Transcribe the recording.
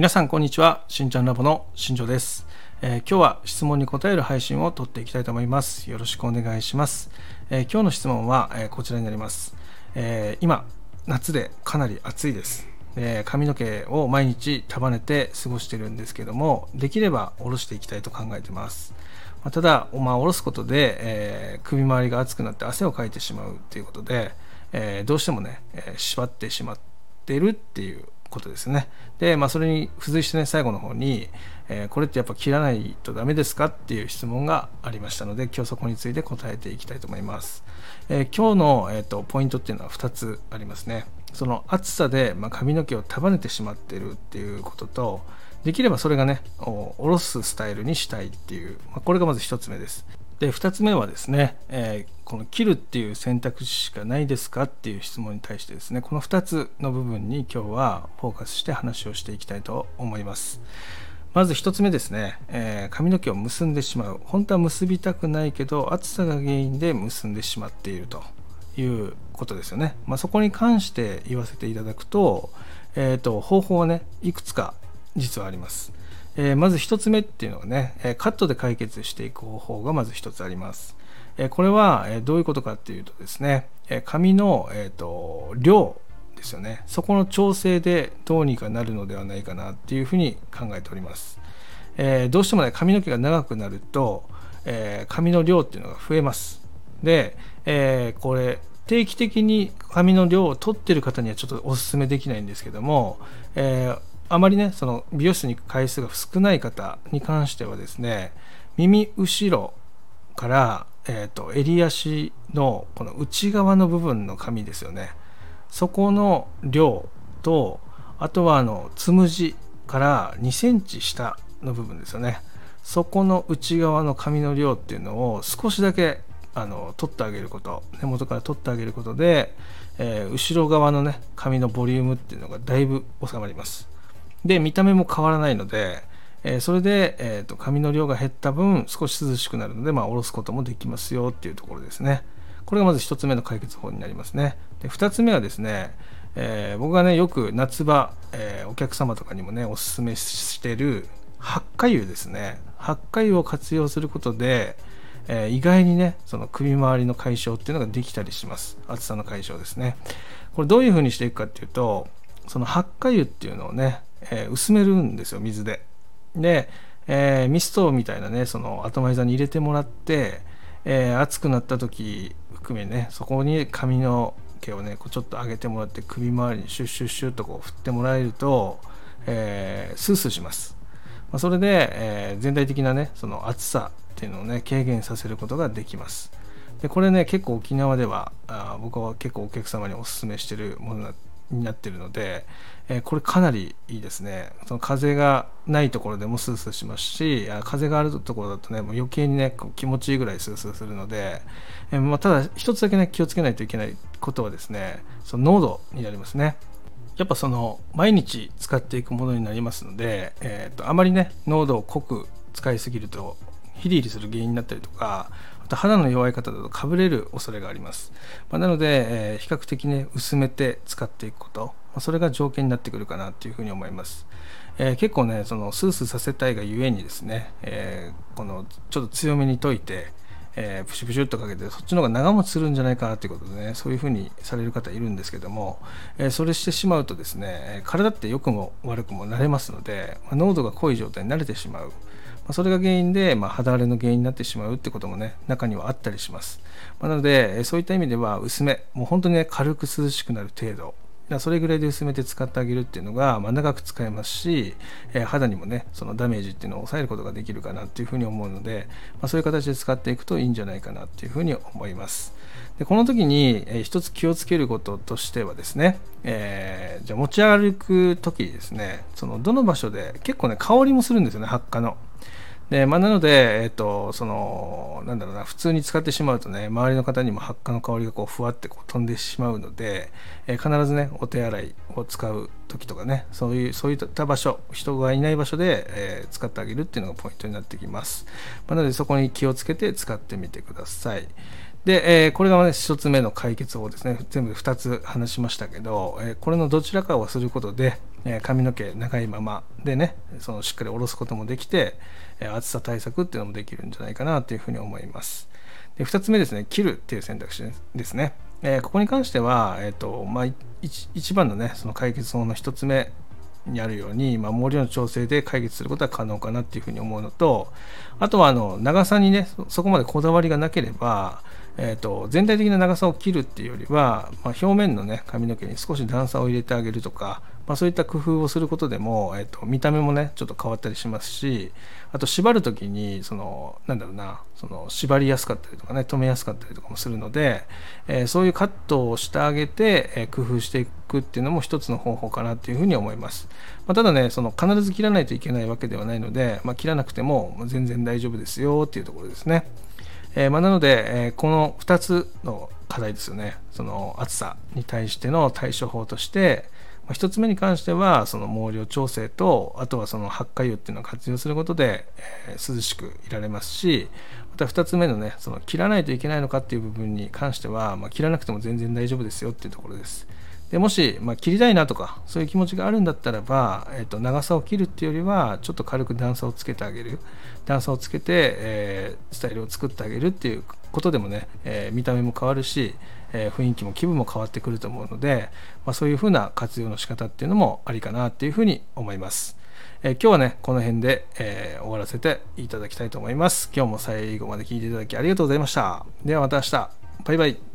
皆さんこんにちは。しんちゃんラボの新庄です、えー、今日は質問に答える配信を撮っていきたいと思います。よろしくお願いします、えー、今日の質問は、えー、こちらになります、え今夏でかなり暑いです。え髪の毛を毎日束ねて過ごしてるんですけどもできれば下ろしていきたいと考えてます、ま、ただ、まあ、下ろすことで、え首周りが熱くなって汗をかいてしまうということで、えどうしてもね、え縛ってしまってるっていうことですね。で、まあ、それに付随してね、最後の方に、えー、これってやっぱ切らないとダメですかっていう質問がありましたので、今日そこについて答えていきたいと思います。えー、今日の、えーと、ポイントっていうのは2つありますね。その暑さで、まあ、髪の毛を束ねてしまってるっていうことと、できればそれがね、下ろすスタイルにしたいっていう、まあ、これがまず1つ目です。で2つ目はですね、えー、この切るっていう選択肢しかないですかっていう質問に対してですねこの2つの部分に今日はフォーカスして話をしていきたいと思います。まず1つ目ですね、えー、髪の毛を結んでしまう。本当は結びたくないけど暑さが原因で結んでしまっているということですよね、まあ、そこに関して言わせていただくと,、えーと方法はねいくつか実はあります。えー、まず1つ目っていうのはね、えカットで解決していく方法がまず1つあります。えこれは、えどういうことかっていうとですね、え紙の、えーと、量ですよねそこの調整でどうにかなるのではないかなっていうふうに考えております。え、どうしてもね髪の毛が長くなると、え、髪の量っていうのが増えます。で、え、これ定期的に髪の量を取ってる方にはちょっとおすすめできないんですけども、えー、あまりねその美容室に行く回数が少ない方に関してはですね耳後ろから、えーと、襟足のこの内側の部分の髪ですよね。そこの量とあとはあのつむじから2センチ下の部分ですよね。そこの内側の髪の量っていうのを少しだけあの取ってあげること根元から取ってあげることで、えー、後ろ側のね髪のボリュームっていうのがだいぶ収まります。で見た目も変わらないので、えー、それで、えーと、髪の量が減った分少し涼しくなるので、まあ、下ろすこともできますよっていうところですね。これがまず1つ目の解決法になりますね。で2つ目はですね、えー、僕がねよく夏場、えー、お客様とかにもねおすすめしてる発火油ですね。発火油を活用することで、えー、意外にねその首周りの解消っていうのができたりします。暑さの解消ですね。これどういうふうにしていくかっていうとその発火油っていうのをねえー、薄めるんですよ水で。で、えー、ミストみたいなねそのアトマイザーに入れてもらって、えー、暑くなった時含めねそこに髪の毛をねこうちょっと上げてもらって首周りにシュッシュッシュッとこう振ってもらえると、えー、スースーします。まあ、それで、えー、全体的なねその暑さっていうのをね軽減させることができます。でこれね結構沖縄ではあ僕は結構お客様におすすめしてるものになってるので、えー、これかなりいいですね。その風がないところでもスースーしますし風があるところだとねもう余計にね気持ちいいぐらいスースーするので、えー、まあ、ただ一つだけね気をつけないといけないことはですねその濃度になりますね。やっぱその毎日使っていくものになりますので、えーと、あまりね濃度を濃く使いすぎるとヒリヒリする原因になったりとかと肌の弱い方だとかぶれる恐れがあります。まあ、なので、えー、比較的ね、薄めて使っていくこと、まあ、それが条件になってくるかなというふうに思います。えー、結構ね、そのスースーさせたいがゆえにですね、えー、このちょっと強めに溶いて、えー、プシュプシュっとかけてそっちの方が長持ちするんじゃないかなということでねそういうふうにされる方いるんですけども、えー、それしてしまうとですね体って良くも悪くも慣れますので、まあ、濃度が濃い状態に慣れてしまう、まそれが原因で、ま、肌荒れの原因になってしまうってこともね中にはあったりします、ま、なのでそういった意味では薄めもう本当にね軽く涼しくなる程度。それぐらいで薄めて使ってあげるっていうのが、まあ、長く使えますし、えー、肌にもねそのダメージっていうのを抑えることができるかなっていうふうに思うので、まあ、そういう形で使っていくといいんじゃないかなっていうふうに思います。でこの時に、えー、一つ気をつけることとしてはですね、えー、じゃ持ち歩く時ですねそのどの場所で結構ね香りもするんですよね発火の。で、まあ、なので、えっ、と、その、なんだろうな、普通に使ってしまうとね、周りの方にも発火の香りがこう、ふわってこう飛んでしまうので、えー、必ずね、お手洗いを使う時とかね、そういう、そういった場所、人がいない場所で、えー、使ってあげるっていうのがポイントになってきます。まあ、なので、そこに気をつけて使ってみてください。で、えー、これが、ね、1つ目の解決法ですね。全部で2つ話しましたけど、えー、これのどちらかをすることで、えー、髪の毛長いままでね、そのしっかり下ろすこともできて、え暑さ対策っていうのもできるんじゃないかなというふうに思います。で2つ目ですね、切るっていう選択肢ですね。えここに関しては、えーとまあ、一番のね、その解決法の1つ目にあるように、まあ、毛量の調整で解決することは可能かなっていうふうに思うのと、あとはあの長さにね、そこまでこだわりがなければ、えーと、全体的な長さを切るっていうよりは、まあ、表面の、ね、髪の毛に少し段差を入れてあげるとか、まあ、そういった工夫をすることでも、えーと、見た目もねちょっと変わったりしますしあと縛る時にそのなんだろうなその縛りやすかったりとかね止めやすかったりとかもするので、えー、そういうカットをしてあげて、えー、工夫していくっていうのも一つの方法かなっていうふうに思います、まあ、ただねその必ず切らないといけないわけではないので、ま、切らなくても全然大丈夫ですよっていうところですね、えー、まあ、なので、えこの2つの課題ですよねその暑さに対しての対処法としてま1つ目に関してはその毛量調整とあとはその発火油っていうのを活用することで、えー、涼しくいられますしまた2つ目のねその切らないといけないのかっていう部分に関しては、まあ、切らなくても全然大丈夫ですよっていうところです。でもし、まあ、切りたいなとかそういう気持ちがあるんだったらば、えー、と長さを切るっていうよりはちょっと軽く段差をつけてあげる段差をつけて、えー、スタイルを作ってあげるっていうことでもね、えー、見た目も変わるし、えー、雰囲気も気分も変わってくると思うので、まあ、そういうふうな活用の仕方っていうのもありかなっていうふうに思います。えー、今日はね、この辺で、え終わらせていただきたいと思います。今日も最後まで聞いていただきありがとうございました。ではまた明日。バイバイ。